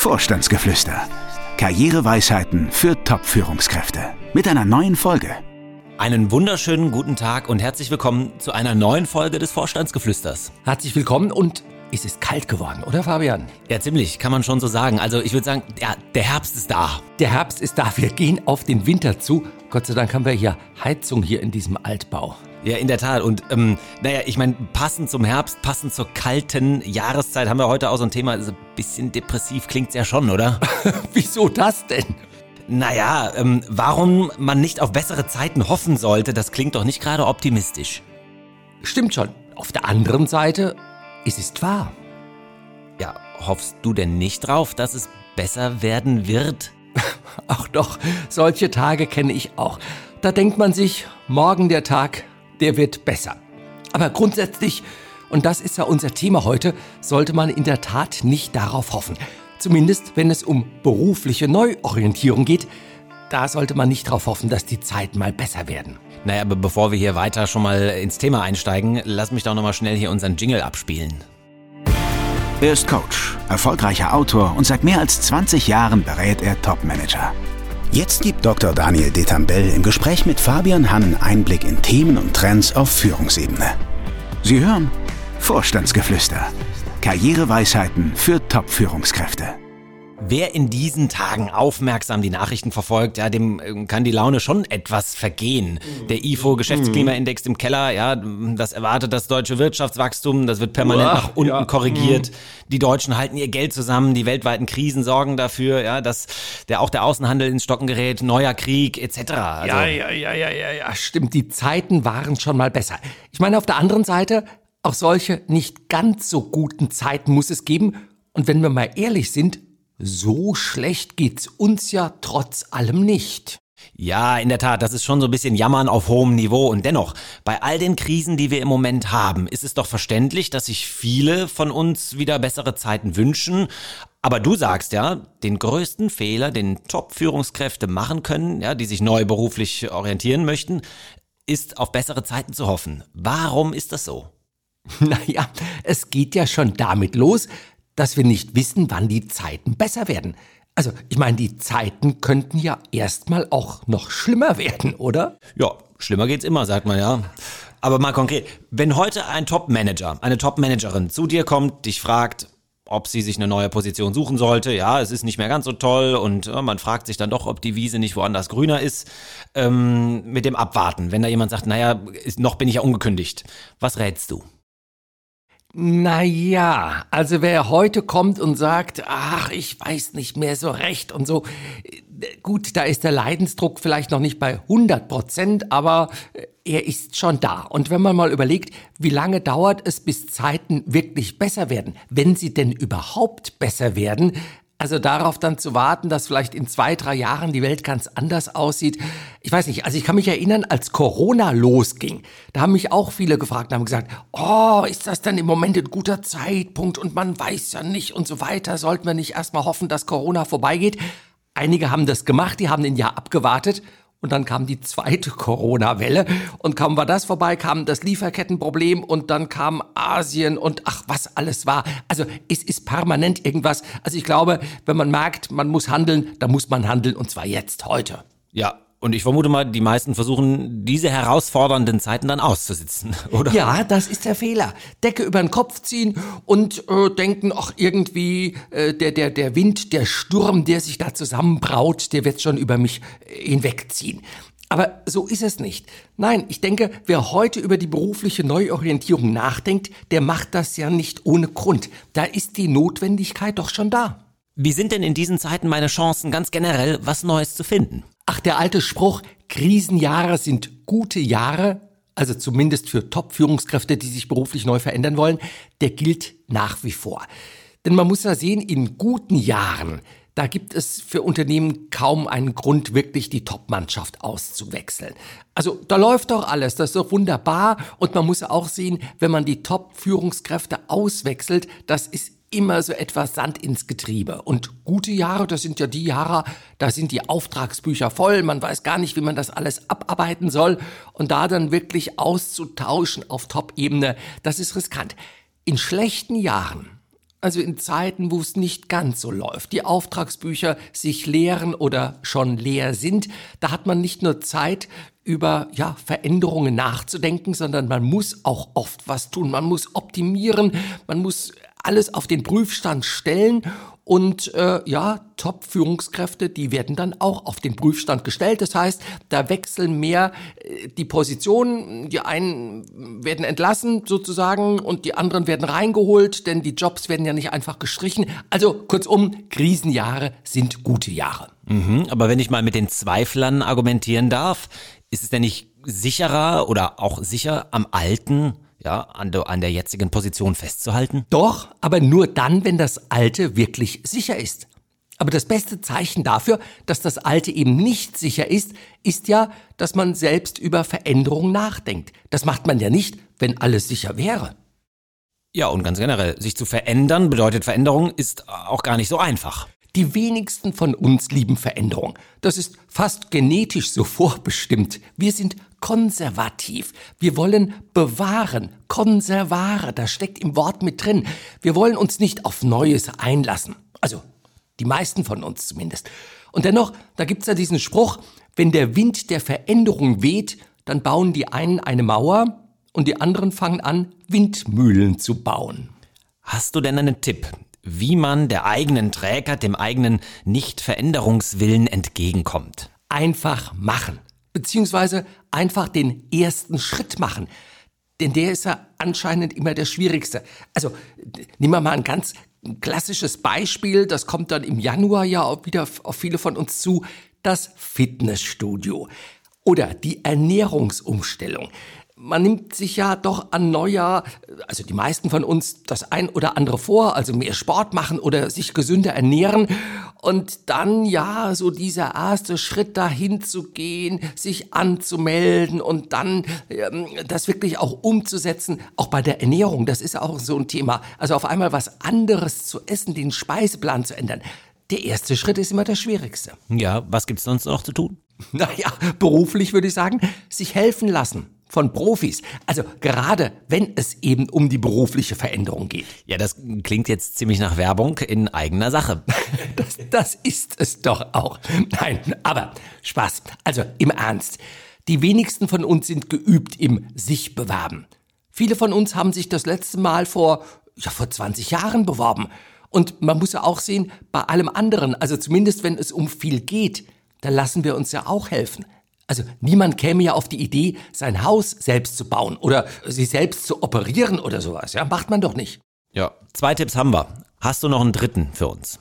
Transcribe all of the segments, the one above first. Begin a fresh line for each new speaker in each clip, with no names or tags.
Vorstandsgeflüster. Karriereweisheiten für Top-Führungskräfte. Mit einer neuen Folge.
Einen wunderschönen guten Tag und herzlich willkommen zu einer neuen Folge des Vorstandsgeflüsters.
Herzlich willkommen und es ist kalt geworden, oder Fabian?
Ja, ziemlich, kann man schon so sagen. Also ich würde sagen, ja, der Herbst ist da.
Der Herbst ist da, wir gehen auf den Winter zu. Gott sei Dank haben wir hier Heizung hier in diesem Altbau.
Ja, in der Tat. Und ähm, naja, ich meine, passend zum Herbst, passend zur kalten Jahreszeit haben wir heute auch so ein Thema. Also ein bisschen depressiv klingt's ja schon, oder?
Wieso das denn?
Naja, ähm, warum man nicht auf bessere Zeiten hoffen sollte, das klingt doch nicht gerade optimistisch.
Stimmt schon. Auf der anderen Seite, es ist wahr.
Ja, hoffst du denn nicht drauf, dass es besser werden wird?
Ach doch, solche Tage kenne ich auch. Da denkt man sich, morgen der Tag, der wird besser. Aber grundsätzlich, und das ist ja unser Thema heute, sollte man in der Tat nicht darauf hoffen. Zumindest wenn es um berufliche Neuorientierung geht, da sollte man nicht darauf hoffen, dass die Zeiten mal besser werden.
Naja, aber bevor wir hier weiter schon mal ins Thema einsteigen, lass mich doch nochmal schnell hier unseren Jingle abspielen.
Er ist Coach, erfolgreicher Autor und seit mehr als 20 Jahren berät er Topmanager. Jetzt gibt Dr. Daniel Detambell im Gespräch mit Fabian Hannen Einblick in Themen und Trends auf Führungsebene. Sie hören Vorstandsgeflüster. Karriereweisheiten für Top-Führungskräfte.
Wer in diesen Tagen aufmerksam die Nachrichten verfolgt, ja, dem äh, kann die Laune schon etwas vergehen. Der IFO Geschäftsklimaindex im Keller, ja, das erwartet das deutsche Wirtschaftswachstum, das wird permanent
Uah,
nach unten
ja.
korrigiert. Die Deutschen halten ihr Geld zusammen, die weltweiten Krisen sorgen dafür, ja, dass der auch der Außenhandel ins Stocken gerät, neuer Krieg etc. Also,
ja, ja, ja, ja, ja, ja, stimmt. Die Zeiten waren schon mal besser. Ich meine, auf der anderen Seite, auch solche nicht ganz so guten Zeiten muss es geben. Und wenn wir mal ehrlich sind, so schlecht geht's uns ja trotz allem nicht.
Ja, in der Tat, das ist schon so ein bisschen Jammern auf hohem Niveau. Und dennoch, bei all den Krisen, die wir im Moment haben, ist es doch verständlich, dass sich viele von uns wieder bessere Zeiten wünschen. Aber du sagst ja, den größten Fehler, den Top-Führungskräfte machen können, ja, die sich neu beruflich orientieren möchten, ist auf bessere Zeiten zu hoffen. Warum ist das so?
Naja, es geht ja schon damit los, dass wir nicht wissen, wann die Zeiten besser werden. Also, ich meine, die Zeiten könnten ja erstmal auch noch schlimmer werden, oder?
Ja, schlimmer geht's immer, sagt man ja. Aber mal konkret, wenn heute ein Top-Manager, eine Top-Managerin zu dir kommt, dich fragt, ob sie sich eine neue Position suchen sollte, ja, es ist nicht mehr ganz so toll und äh, man fragt sich dann doch, ob die Wiese nicht woanders grüner ist, ähm, mit dem Abwarten. Wenn da jemand sagt, naja, ist, noch bin ich ja ungekündigt. Was rätst du?
Naja, also wer heute kommt und sagt, ach, ich weiß nicht mehr so recht und so, äh, gut, da ist der Leidensdruck vielleicht noch nicht bei 100 Prozent, aber äh, er ist schon da. Und wenn man mal überlegt, wie lange dauert es, bis Zeiten wirklich besser werden, wenn sie denn überhaupt besser werden, also darauf dann zu warten, dass vielleicht in zwei, drei Jahren die Welt ganz anders aussieht. Ich weiß nicht, also ich kann mich erinnern, als Corona losging, da haben mich auch viele gefragt und haben gesagt, oh, ist das denn im Moment ein guter Zeitpunkt und man weiß ja nicht und so weiter. Sollten wir nicht erstmal hoffen, dass Corona vorbeigeht? Einige haben das gemacht, die haben ein Jahr abgewartet und dann kam die zweite Corona-Welle und kaum war das vorbei, kam das Lieferkettenproblem und dann kam Asien und ach, was alles war. Also es ist permanent irgendwas. Also ich glaube, wenn man merkt, man muss handeln, dann muss man handeln und zwar jetzt, heute.
Ja, und ich vermute mal, die meisten versuchen, diese herausfordernden Zeiten dann auszusitzen, oder?
Ja, das ist der Fehler. Decke über den Kopf ziehen und äh, denken, ach, irgendwie äh, der, der, der Wind, der Sturm, der sich da zusammenbraut, der wird schon über mich äh, hinwegziehen. Aber so ist es nicht. Nein, ich denke, wer heute über die berufliche Neuorientierung nachdenkt, der macht das ja nicht ohne Grund. Da ist die Notwendigkeit doch schon da.
Wie sind denn in diesen Zeiten meine Chancen ganz generell, was Neues zu finden?
Ach, der alte Spruch, Krisenjahre sind gute Jahre, also zumindest für Top-Führungskräfte, die sich beruflich neu verändern wollen, der gilt nach wie vor. Denn man muss ja sehen, in guten Jahren, da gibt es für Unternehmen kaum einen Grund, wirklich die Top-Mannschaft auszuwechseln. Also da läuft doch alles, das ist doch wunderbar. Und man muss auch sehen, wenn man die Top-Führungskräfte auswechselt, das ist immer so etwas Sand ins Getriebe. Und gute Jahre, das sind ja die Jahre, da sind die Auftragsbücher voll, man weiß gar nicht, wie man das alles abarbeiten soll. Und da dann wirklich auszutauschen auf Top-Ebene, das ist riskant. In schlechten Jahren, Also in Zeiten, wo es nicht ganz so läuft, die Auftragsbücher sich leeren oder schon leer sind, da hat man nicht nur Zeit, über ja, Veränderungen nachzudenken, sondern man muss auch oft was tun. Man muss optimieren, man muss alles auf den Prüfstand stellen und äh, ja, Top-Führungskräfte, die werden dann auch auf den Prüfstand gestellt. Das heißt, da wechseln mehr äh, die Positionen. Die einen werden entlassen sozusagen und die anderen werden reingeholt, denn die Jobs werden ja nicht einfach gestrichen. Also kurzum, Krisenjahre sind gute Jahre.
Mhm, aber wenn ich mal mit den Zweiflern argumentieren darf, ist es denn nicht sicherer oder auch sicher am alten ja, an der, an der jetzigen Position festzuhalten?
Doch, aber nur dann, wenn das Alte wirklich sicher ist. Aber das beste Zeichen dafür, dass das Alte eben nicht sicher ist, ist ja, dass man selbst über Veränderungen nachdenkt. Das macht man ja nicht, wenn alles sicher wäre.
Ja, und ganz generell, sich zu verändern bedeutet Veränderung ist auch gar nicht so einfach.
Die wenigsten von uns lieben Veränderung. Das ist fast genetisch so vorbestimmt. Wir sind konservativ. Wir wollen bewahren, konservare, das steckt im Wort mit drin. Wir wollen uns nicht auf Neues einlassen. Also die meisten von uns zumindest. Und dennoch, da gibt's ja diesen Spruch, wenn der Wind der Veränderung weht, dann bauen die einen eine Mauer und die anderen fangen an, Windmühlen zu bauen.
Hast du denn einen Tipp, wie man der eigenen Trägheit, dem eigenen Nicht-Veränderungswillen entgegenkommt.
Einfach machen. Beziehungsweise einfach den ersten Schritt machen. Denn der ist ja anscheinend immer der schwierigste. Also nehmen wir mal ein ganz klassisches Beispiel, das kommt dann im Januar ja auch wieder auf viele von uns zu, das Fitnessstudio oder die Ernährungsumstellung man nimmt sich ja doch an Neujahr, also die meisten von uns, das ein oder andere vor, also mehr Sport machen oder sich gesünder ernähren. Und dann ja, so dieser erste Schritt dahin zu gehen, sich anzumelden und dann ähm, das wirklich auch umzusetzen, auch bei der Ernährung, das ist auch so ein Thema. Also auf einmal was anderes zu essen, den Speiseplan zu ändern. Der erste Schritt ist immer der schwierigste.
Ja, was gibt's sonst noch zu tun?
Naja, beruflich würde ich sagen, sich helfen lassen von Profis. Also gerade wenn es eben um die berufliche Veränderung geht.
Ja, das klingt jetzt ziemlich nach Werbung in eigener Sache.
das, das ist es doch auch. Nein, aber Spaß. Also im Ernst. Die wenigsten von uns sind geübt im sich bewerben. Viele von uns haben sich das letzte Mal vor, ja, vor 20 Jahren beworben. Und man muss ja auch sehen, bei allem anderen, also zumindest wenn es um viel geht, da lassen wir uns ja auch helfen. Also niemand käme ja auf die Idee, sein Haus selbst zu bauen oder sich selbst zu operieren oder sowas. Ja, macht man doch nicht.
Ja, zwei Tipps haben wir. Hast du noch einen dritten für uns?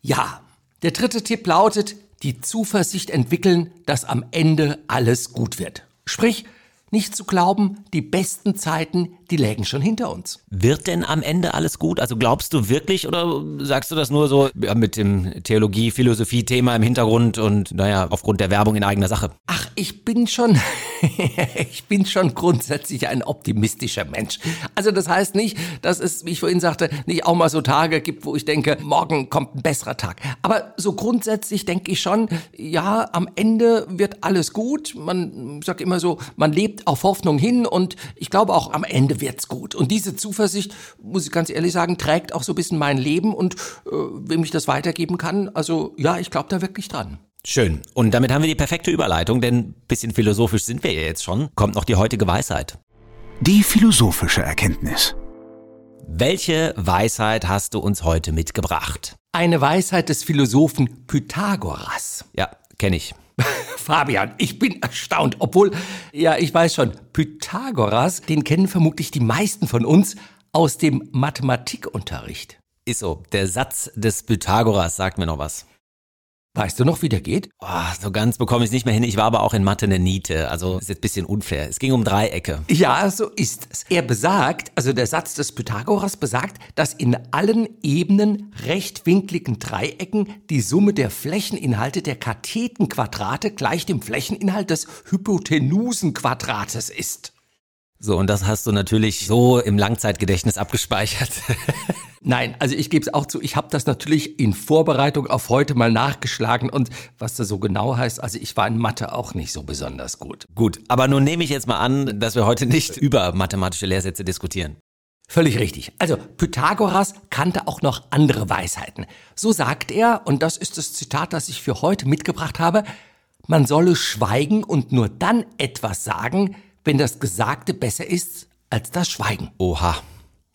Ja, der dritte Tipp lautet, die Zuversicht entwickeln, dass am Ende alles gut wird. Sprich, nicht zu glauben, die besten Zeiten, die lägen schon hinter uns.
Wird denn am Ende alles gut? Also glaubst du wirklich oder sagst du das nur so ja, mit dem Theologie-Philosophie-Thema im Hintergrund und naja, aufgrund der Werbung in eigener Sache?
Ach, ich bin schon, ich bin schon grundsätzlich ein optimistischer Mensch. Also das heißt nicht, dass es, wie ich vorhin sagte, nicht auch mal so Tage gibt, wo ich denke, morgen kommt ein besserer Tag. Aber so grundsätzlich denke ich schon, ja, am Ende wird alles gut. Man sagt immer so, man lebt auf Hoffnung hin und ich glaube auch am Ende wird's gut. Und diese Zuversicht, muss ich ganz ehrlich sagen, trägt auch so ein bisschen mein Leben und äh, wem ich das weitergeben kann, also ja, ich glaube da wirklich dran.
Schön. Und damit haben wir die perfekte Überleitung, denn ein bisschen philosophisch sind wir ja jetzt schon. Kommt noch die heutige Weisheit.
Die philosophische Erkenntnis.
Welche Weisheit hast du uns heute mitgebracht?
Eine Weisheit des Philosophen Pythagoras.
Ja, kenne ich.
Fabian, ich bin erstaunt, obwohl, ja, ich weiß schon, Pythagoras, den kennen vermutlich die meisten von uns aus dem Mathematikunterricht.
Ist so, der Satz des Pythagoras sagt mir noch was.
Weißt du noch, wie der geht?
Oh, so ganz bekomme ich es nicht mehr hin. Ich war aber auch in Mathe eine Niete. Also ist jetzt ein bisschen unfair. Es ging um Dreiecke.
Ja, so ist es. Er besagt, also der Satz des Pythagoras besagt, dass in allen Ebenen rechtwinkligen Dreiecken die Summe der Flächeninhalte der Kathetenquadrate gleich dem Flächeninhalt des Hypotenusenquadrates ist.
So, und das hast du natürlich so im Langzeitgedächtnis abgespeichert.
Nein, also ich gebe es auch zu, ich habe das natürlich in Vorbereitung auf heute mal nachgeschlagen und was das so genau heißt, also ich war in Mathe auch nicht so besonders gut.
Gut, aber nun nehme ich jetzt mal an, dass wir heute nicht über mathematische Lehrsätze diskutieren.
Völlig richtig. Also Pythagoras kannte auch noch andere Weisheiten. So sagt er, und das ist das Zitat, das ich für heute mitgebracht habe, man solle schweigen und nur dann etwas sagen, wenn das Gesagte besser ist als das Schweigen.
Oha.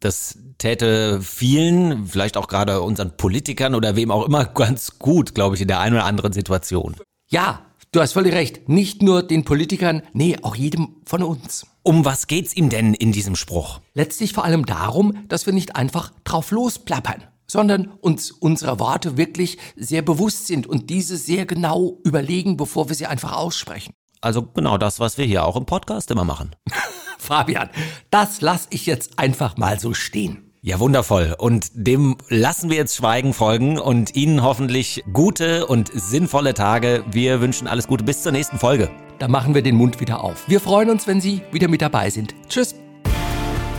Das täte vielen, vielleicht auch gerade unseren Politikern oder wem auch immer, ganz gut, glaube ich, in der einen oder anderen Situation.
Ja, du hast völlig recht. Nicht nur den Politikern, nee, auch jedem von uns.
Um was geht's ihm denn in diesem Spruch?
Letztlich vor allem darum, dass wir nicht einfach drauf losplappern, sondern uns unserer Worte wirklich sehr bewusst sind und diese sehr genau überlegen, bevor wir sie einfach aussprechen.
Also genau das, was wir hier auch im Podcast immer machen.
Fabian, das lass ich jetzt einfach mal so stehen.
Ja, wundervoll. Und dem lassen wir jetzt Schweigen folgen und Ihnen hoffentlich gute und sinnvolle Tage. Wir wünschen alles Gute bis zur nächsten Folge.
Da machen wir den Mund wieder auf. Wir freuen uns, wenn Sie wieder mit dabei sind. Tschüss.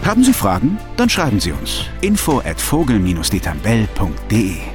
Haben Sie Fragen? Dann schreiben Sie uns. Info at vogel-detambell.de